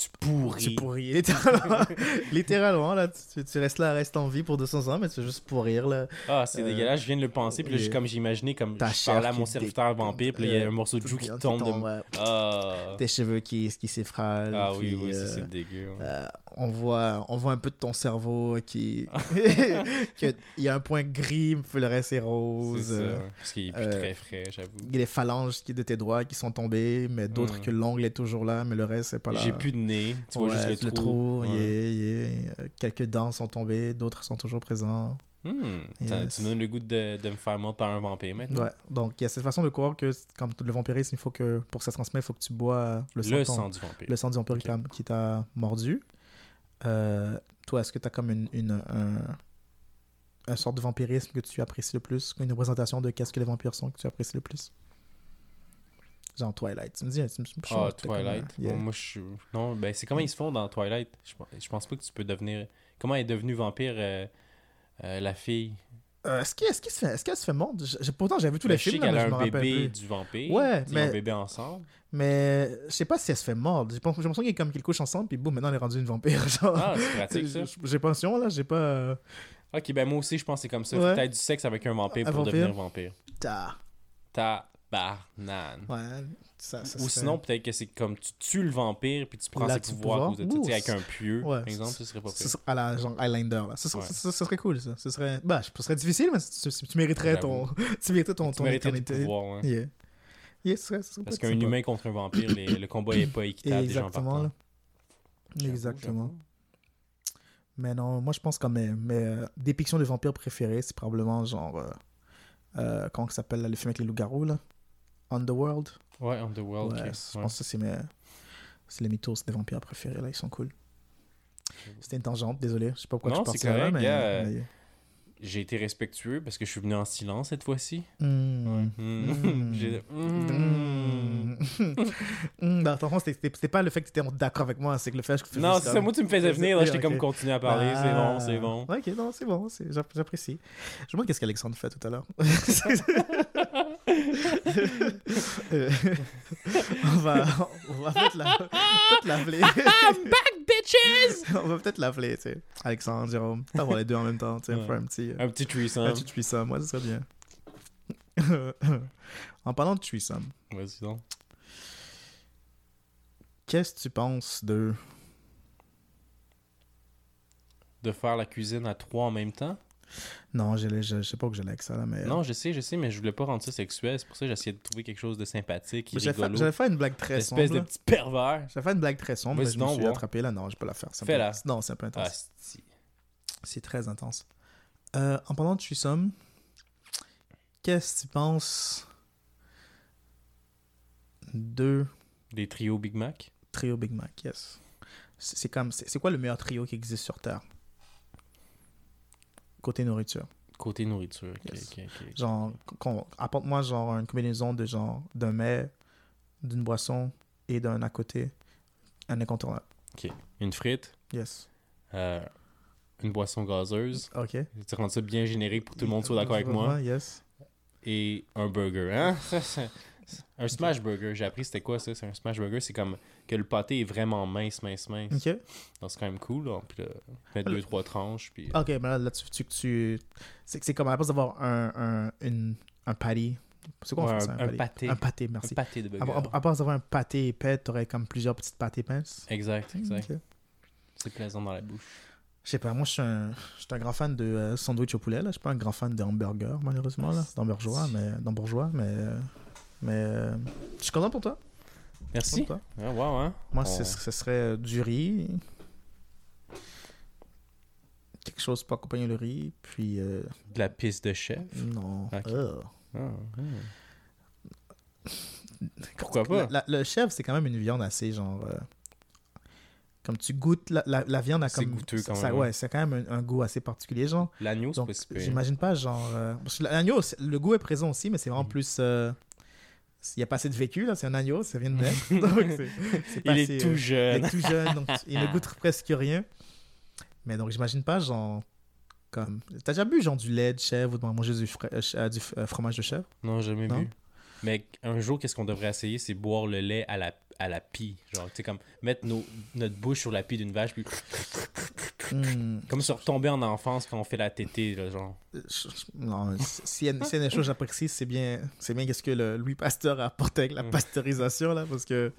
Tu pourris. Tu pourris, littéralement. *laughs* littéralement, là, tu, tu restes là, reste en vie pour 200 ans, mais tu fais juste pourrir, là. Ah, c'est Euh, dégueulasse. Je viens de le penser. Puis là, comme j'ai imaginé, comme je parlais à mon serviteur vampire, puis il y a euh, un morceau de joue qui Qui tombe de tombe, ouais. Ah, tes cheveux qui, qui s'effralent. ah oui, puis, oui, ça, euh, c'est dégueu. ouais. euh, on, voit, on voit un peu de ton cerveau qui. *laughs* *laughs* Il y a un point gris, puis le reste est C'est rose. ça. euh, Parce qu'il est plus euh, très frais, j'avoue. Il y a les phalanges de tes doigts qui sont tombées, mais d'autres Mm. que l'ongle est toujours là, mais le reste, c'est pas là. J'ai plus de nez. Tu vois Ouais, juste le, le trou. trou. Ouais. yeah, yeah. Euh, Quelques dents sont tombées, d'autres sont toujours présents. Hmm, Yes. Tu me donnes le goût de, de me faire mordre par un vampire maintenant. Ouais. Donc, il y a cette façon de croire que, comme le vampirisme, il faut que, pour que ça se transmette, il faut que tu bois le sang, Le sang du vampire. le sang du vampire qui t'a- qui t'a mordu. Euh, toi, est-ce que tu as comme une, une, un, un sorte de vampirisme que tu apprécies le plus? Une représentation de qu'est-ce que les vampires sont que tu apprécies le plus? Genre Twilight. Tu me dis, tu me- je Ah, Twilight. yeah. Moi, je suis. Non, ben, c'est comment ils se font dans Twilight? Je, pense- je pense pas que tu peux devenir. Comment est devenue vampire euh, euh, la fille? Euh, est-ce qu'elle est se fait, se fait mordre Je- Pourtant, j'avais vu tous Ben, les je sais films, là, qu'elle mais a je un bébé du vampire. Ouais, Ils ont un mais- bébé ensemble. Mais je sais pas si elle se fait mordre. J'ai l'impression qu'il y a comme qu'ils couchent ensemble, puis boum, maintenant elle est rendue une vampire. *laughs* Genre. Ah, c'est pratique ça. J'ai pas l'impression, là, j'ai pas. Ok, ben moi aussi, je pense que c'est comme ça. Ouais. Peut-être du sexe avec un vampire Un pour vampire? devenir vampire. Ta. Tabarnane. Ouais, ça, ça Ou serait- sinon, peut-être que c'est comme tu tues le vampire puis tu prends Là, ses pouvoirs pouvoir. ça. Ouh, avec un pieu, ouais, par exemple, ce- serait pas pire. à la genre Highlander, là. Ce serait, Ouais. ce serait cool, ça. Ce serait. Bah, ce serait difficile, mais tu, *laughs* mériterais ton. tu mériterais ton, ton éternité. pouvoir, ouais. Yeah. Yeah, ce serait, ce serait Parce qu'un humain contre un vampire, les- le combat est pas équitable Exactement, là. J'avoue, Exactement. Mais non, moi je pense que mes, mes euh, dépictions de vampires préférées, c'est probablement genre. Euh, euh, comment ça s'appelle le film avec les loups-garous là? Underworld. Ouais, Underworld. ouais, ok. je Ouais. pense que c'est mes. C'est les mythos des vampires préférés là, ils sont cool. C'était une tangente, désolé. Je sais pas pourquoi Non, tu c'est partais là, mais. mais- J'ai été respectueux parce que je suis venu en silence cette fois-ci. Hmm. Hmm. Mm. Hmm. Hmm. *laughs* Hmm, *laughs* dans ton fond, c'était- pas le fait que tu étais d'accord avec moi, c'est que le fait que je Non, c'est comme- Moi, tu me faisais venir. Là, j'étais ok. comme continuer à parler. C'est Ah. bon, c'est bon. Ok, non, c'est bon, c'est- j'app- j'apprécie. Je me demande qu'est-ce qu'Alexandre fait tout à l'heure. *laughs* Euh, *laughs* on va, on va peut-être la- peut-être l'appeler. *laughs* Bitches! *laughs* on va peut-être l'appeler, tu sais. Alexandre, Jérôme, avoir les deux en même temps, tu sais, Ouais. faire un petit, euh, Un petit threesome. un petit threesome, moi, ça serait bien. en parlant de threesome, Vas-y donc. qu'est-ce que tu penses de De faire la cuisine à trois en même temps? Non, je, sais pas que j'allais avec ça, là, mais... Non, je sais, je sais, mais je voulais pas rendre ça sexuel. C'est pour ça que j'essayais de trouver quelque chose de sympathique J'allais faire, une blague très sombre. Espèce de petit pervers. J'allais faire une blague très sombre, mais Vas-y je me suis attrapé là. Non, je peux la faire. Fais-la. Non, c'est un peu intense. C'est très intense. Euh, en parlant de threesome, qu'est-ce que tu penses Deux Des trios Big Mac? trios Big Mac, yes. C'est comme, c'est quoi le meilleur trio qui existe sur Terre? Côté nourriture. Côté nourriture. ok, Yes. ok, ok. Genre, apporte-moi genre une combinaison de genre d'un mets, d'une boisson et d'un à côté. Un incontournable. Une frite, Yes. euh, une boisson gazeuse. Ok. Tu rends ça bien générique pour que tout le monde soit d'accord avec moi. Yes. Et un burger. Hein? *laughs* Un smash burger. J'ai appris c'était quoi ça? C'est un smash burger. C'est comme que le pâté est vraiment mince, mince, mince. Ok. Donc c'est quand même cool. Là. Puis là, mettre deux, trois tranches. Puis... Ok, mais là, là tu, tu, tu- c'est comme à la place d'avoir un, un, une, un patty. C'est quoi en Ouais, français, un- un pâté. Un pâté, Un merci. pâté de burger. À, à- à place d'avoir un pâté épais, t'aurais comme plusieurs petites pâtés pinces. Exact, exact. C'est plaisant dans la bouche. Je sais pas, moi je suis un, un grand fan de euh, sandwich au poulet. Là. Je suis pas un grand fan de hamburger, malheureusement, là. d'hamburgeois, mais, d'hambourgeois, mais, euh, mais euh, je suis content pour toi. Merci. Pour toi. Ah, wow, hein? Moi, On- ce, serait euh, du riz, quelque chose pour accompagner le riz, puis euh, De la piste de chef. non. Ah, ah. Pourquoi pas? La- la- le chèvre, c'est quand même une viande assez genre. euh, comme tu goûtes, la, la, viande a C'est comme. goûteux ça- quand ça- même, Ouais, hein. c'est quand même un, un goût assez particulier, genre. L'agneau, c'est j'imagine pas, genre. euh, l'agneau, c'est- le goût est présent aussi, mais c'est vraiment Mhm. plus. euh, il n'y a pas assez de vécu, là, c'est un agneau, ça vient de naître. *laughs* *laughs* donc, c'est- c'est pas Il assez, est euh, tout jeune. il est tout jeune, donc il ne *laughs* goûte presque rien. Mais donc, j'imagine pas, genre. Comme. T'as déjà bu, genre, du lait de chèvre ou de manger du, fra- euh, euh, du euh, fromage de chèvre? Non, jamais Non? vu. Mais un jour, qu'est-ce qu'on devrait essayer, c'est boire le lait à la, à la pie. Genre, tu sais, comme mettre nos, notre bouche sur la pie d'une vache, puis Hmm. comme se retomber en enfance quand on fait la tétée, là, genre. Euh, Non, si- s'il y, a- s'il y a des choses j'apprécie, c'est bien, c'est bien qu'est-ce que le Louis Pasteur a apporté avec la Mm. pasteurisation, là, parce que...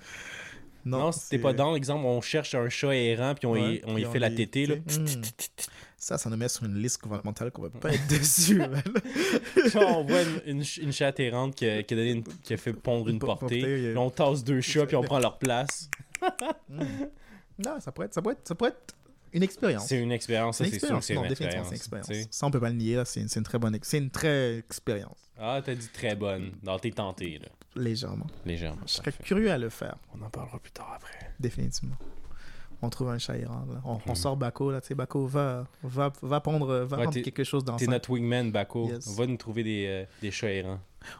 Non, t'es pas dans l'exemple, on cherche un chat errant, puis on, y, fait la tétée, là. Ça, ça nous met sur une liste gouvernementale qu'on va pas être *laughs* dessus. Genre, on voit une, une, ch- une chatte errante qui a, qui a donné une- qui a fait pondre une Une po- portée. Là, on tasse deux chats, puis on prend leur place. non, ça pourrait être, ça pourrait être, ça pourrait être une expérience. C'est une expérience, c'est sûr c'est une expérience. c'est une. Ça, on peut pas le nier, là. C'est une, une très bonne, c'est une très expérience. Ah, t'as dit très bonne. Non, t'es tenté, là. Légèrement. Légèrement. Je serais curieux à le faire, On en parlera plus tard après. définitivement. On trouve un chat errant, là. On, on Mhm. sort Baco, là. Tu sais, Baco, va, va, va prendre, va Ouais, quelque chose dans T'es notre wingman, Bako. Yes. Va nous trouver des, euh, des.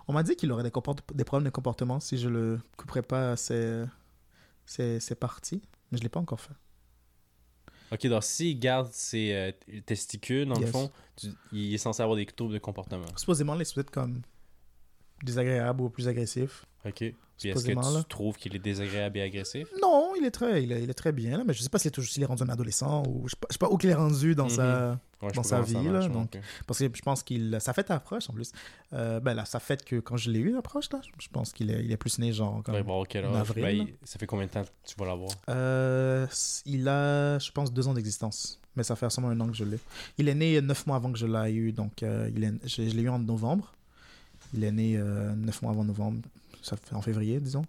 On m'a dit qu'il aurait des, des problèmes de comportement si je le couperais pas ses, ses, ses parties, mais je l'ai pas encore fait. Ok, donc s'il garde ses euh, testicules, dans le fond, tu- il est censé avoir des troubles de comportement. Supposément, les peut être comme désagréable ou plus agressif. Ok. Puis est-ce que tu là. trouves qu'il est désagréable et agressif? Non, il est très, il est, il est très bien, là, mais je sais pas s'il est, toujours- s'il est rendu un adolescent ou je sais pas, je sais pas où il est rendu dans Mhm. sa. Ouais, Dans sa ça vie, là, donc-. Parce que je pense qu'il. Sa fête approche en plus. Euh, ben là, sa fête que quand je l'ai eu, approche, là. Je pense qu'il est, il est plus né, genre. Comme... Ouais, bon, quel en avril, Ben, là. il- Ça fait combien de temps que tu vas l'avoir? Euh, il a, je pense, deux ans d'existence. Mais ça fait seulement un an que je l'ai. Il est né neuf mois avant que je l'ai eu. Donc, euh, il est, je, je l'ai eu en novembre. Il est né euh, neuf mois avant novembre. Ça fait en février, disons.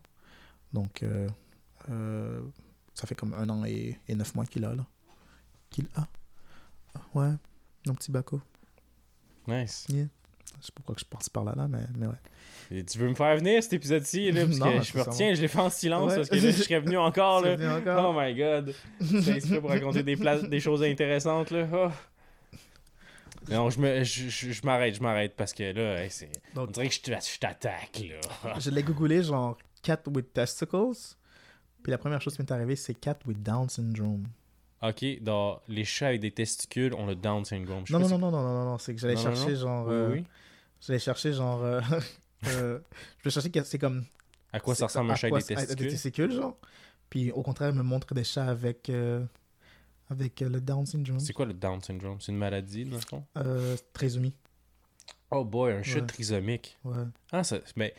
Donc, euh, euh, ça fait comme un an et, et neuf mois qu'il a, là. Qu'il a. Ouais, mon petit Baco. Nice. Yeah. Je sais pas pourquoi je passe par là, là, mais, mais ouais. Et tu veux me faire venir cet épisode-ci, là, parce Non, que je me retiens, je l'ai fait en silence, Ouais. parce que là, je serais venu encore, *laughs* là. C'est venu encore. Oh my god. C'est exprès pour raconter des, des choses intéressantes, là. Oh. Non, je me- je- je- je m'arrête, je m'arrête, parce que là, hey, c'est... Donc- on dirait que je t'attaque, là. *laughs* Je l'ai googlé, genre cat with testicles. Puis la première chose qui m'est arrivée, c'est cat with Down syndrome. Ok, dans les chats avec des testicules ont le Down syndrome. Je Non, non, si- non, non, non, non, non, c'est que j'allais Non, non, chercher non? genre. Oui, euh, oui. J'allais chercher genre. euh, *laughs* euh, je vais chercher que c'est comme. À quoi ça c'est- ressemble un chat avec des ça- à testicules? testicules, genre. Puis au contraire, me montre des chats avec. avec le Down syndrome. C'est quoi le Down syndrome? C'est une maladie, dans le fond? Euh, trisomie. Oh boy, un chat Ouais. trisomique. Ouais. Ah, ça. Mais.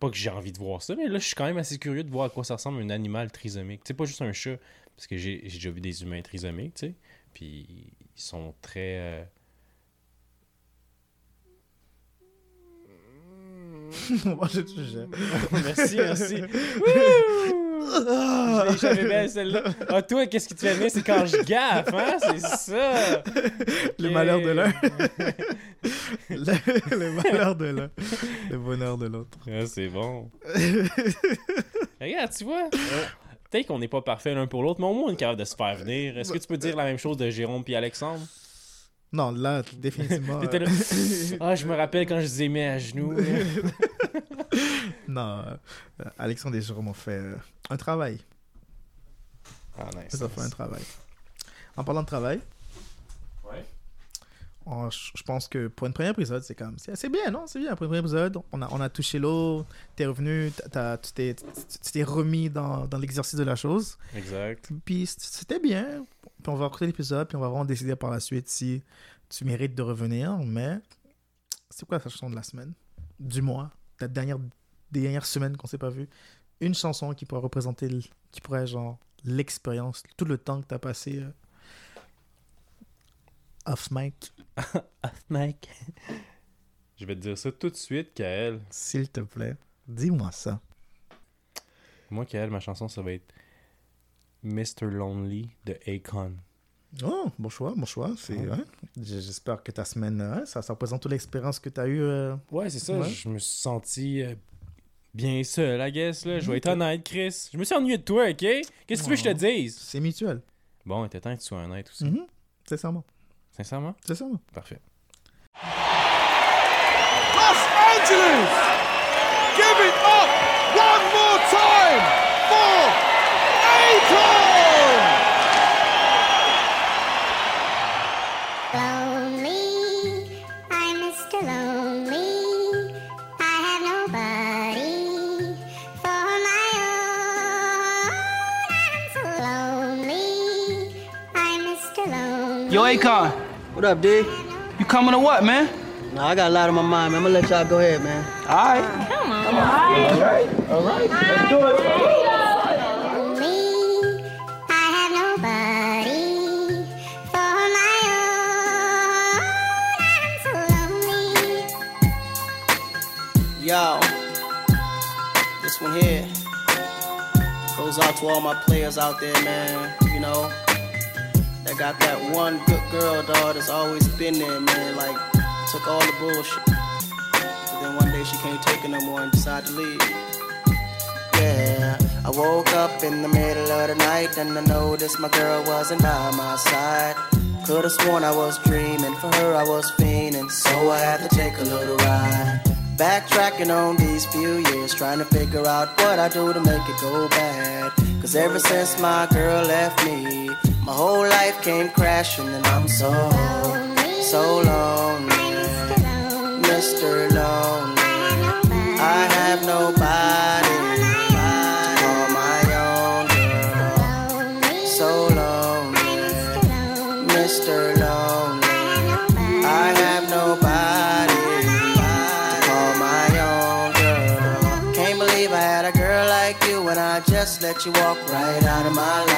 Pas que j'ai envie de voir ça, mais là, je suis quand même assez curieux de voir à quoi ça ressemble un animal trisomique. Sais, pas juste un chat, parce que j'ai déjà vu des humains trisomiques, tu sais. Puis ils sont très. euh, *laughs* *laughs* merci, merci. *laughs* L'ai jamais belle celle-là. Ah, toi, qu'est-ce qui te fait venir? C'est quand je gaffe, hein? C'est ça! Le malheur de l'un. le, le malheur de l'un. Le bonheur de l'autre. Ah, c'est bon. Regarde, tu vois. Euh, Peut-être qu'on n'est pas parfait l'un pour l'autre, mais au moins on est capable de se faire venir. Est-ce que tu peux dire la même chose de Jérôme puis Alexandre? Non, là, définitivement. *laughs* Là. euh, Ah, je me rappelle quand je les ai mis à genoux. *laughs* non, euh, Alexandre et Jérôme ont fait euh, un travail. Ah, nice. Ils ont fait un travail. En parlant de travail. On- je pense que pour une première épisode, c'est comme c'est assez bien, non? C'est bien. Pour une première épisode, on a, on a touché l'eau, t'es revenu, t'as- tu t'es remis dans, dans l'exercice de la chose. Exact. Puis c'était bien. Puis on va écouter l'épisode, puis on va vraiment décider par la suite si tu mérites de revenir. Mais c'est quoi ta chanson de la semaine? Du mois? La dernière, des dernières semaines qu'on s'est pas vu Une chanson qui pourrait représenter, qui pourrait, genre, l'expérience, tout le temps que t'as passé euh, off mic, *laughs* Mike. Je vais te dire ça tout de suite, Kael. s'il te plaît. Dis-moi ça. Moi, Kael, ma chanson, ça va être Mr. Lonely de Akon. Oh, bon choix, bon choix. C'est, ouais. J'espère que ta semaine, euh, ça, ça représente toute l'expérience que tu as eue. euh, Ouais, c'est ça. Ouais. Je me suis senti euh, bien seul, I guess. Là. Je vais être honnête, Chris. Je me suis ennuyé de toi, ok? Qu'est-ce que tu veux que je te dise? C'est mutuel. Bon, il était temps que tu sois honnête aussi. Mhm. Sincèrement. Sincèrement? Sincèrement. Parfait. Los Angeles! Give it up one more time for Akon! Lonely, I'm Mr. Lonely. I have nobody for my own. I'm so lonely. I'm Mr. Lonely. Yo, Akon, What up, D? you coming or what, man? Nah, I got a lot on my mind, man. I'm gonna let y'all go ahead, man. All right. Come on. All right. All right. Let's do it. Lonely, I have nobody for my own. I'm so lonely. Yo, this one here goes out to all my players out there, man. You know, that got that one good girl, dog, that's always been there, man. Like, took all the bullshit. But then one day she can't take it no more and decided to leave. Yeah, I woke up in the middle of the night and I noticed my girl wasn't by my side. Could've sworn I was dreaming, for her I was fiending, so I had to take a little ride. Backtracking on these few years, trying to figure out what I do to make it go bad. Cause ever since my girl left me, my whole life came crashing and I'm so, so lonely. Mr. Lonely. I have nobody to call my own. So lonely, Mr. Lonely. I have nobody to call my own. Can't believe I had a girl like you and I just let you walk right out of my life.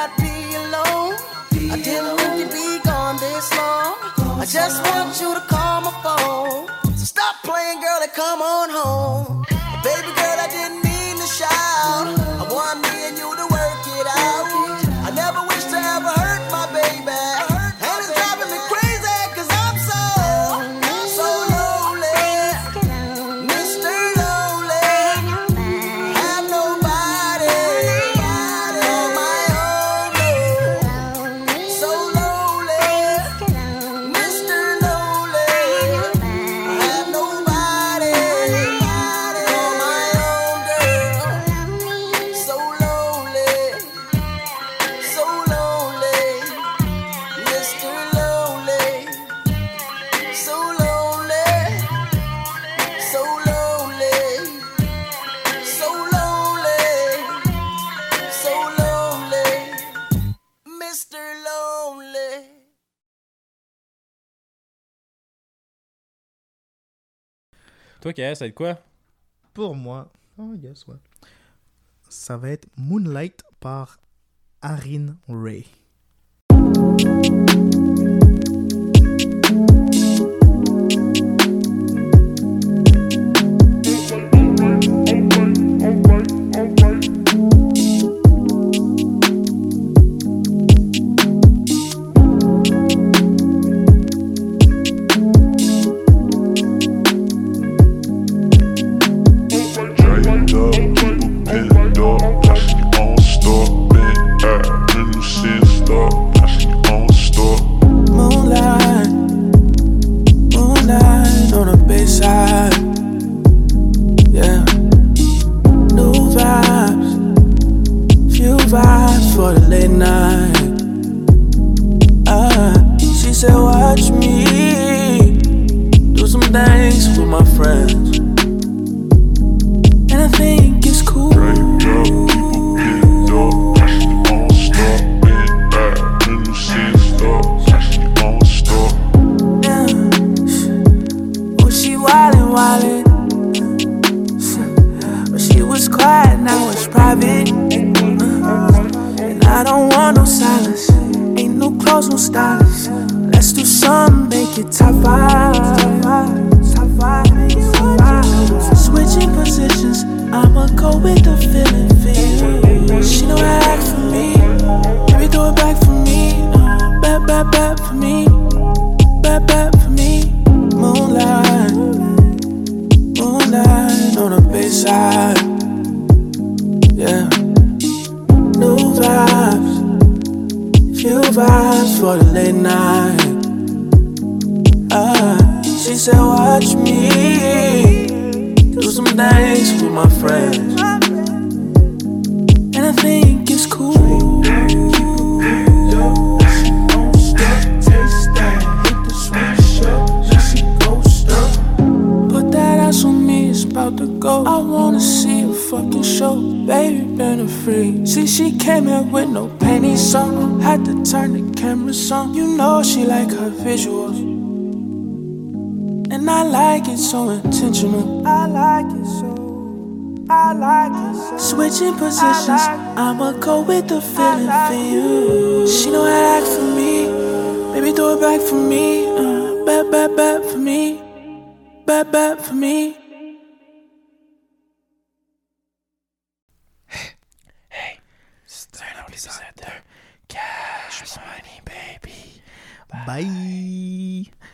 I'd be alone. Be I didn't alone. think you'd be gone this long. Gone I just long. want you to call my phone. So stop playing, girl, and come on home. Baby girl, I didn't mean to shout. I want me and you Toi, ça va être quoi? Pour moi, oh, ça va être Moonlight par Arin Ray. I'ma go with the feeling for you. She know how to act for me. Baby, throw it back for me. Uh, bad, bad, bad for me. Bad, bad for me.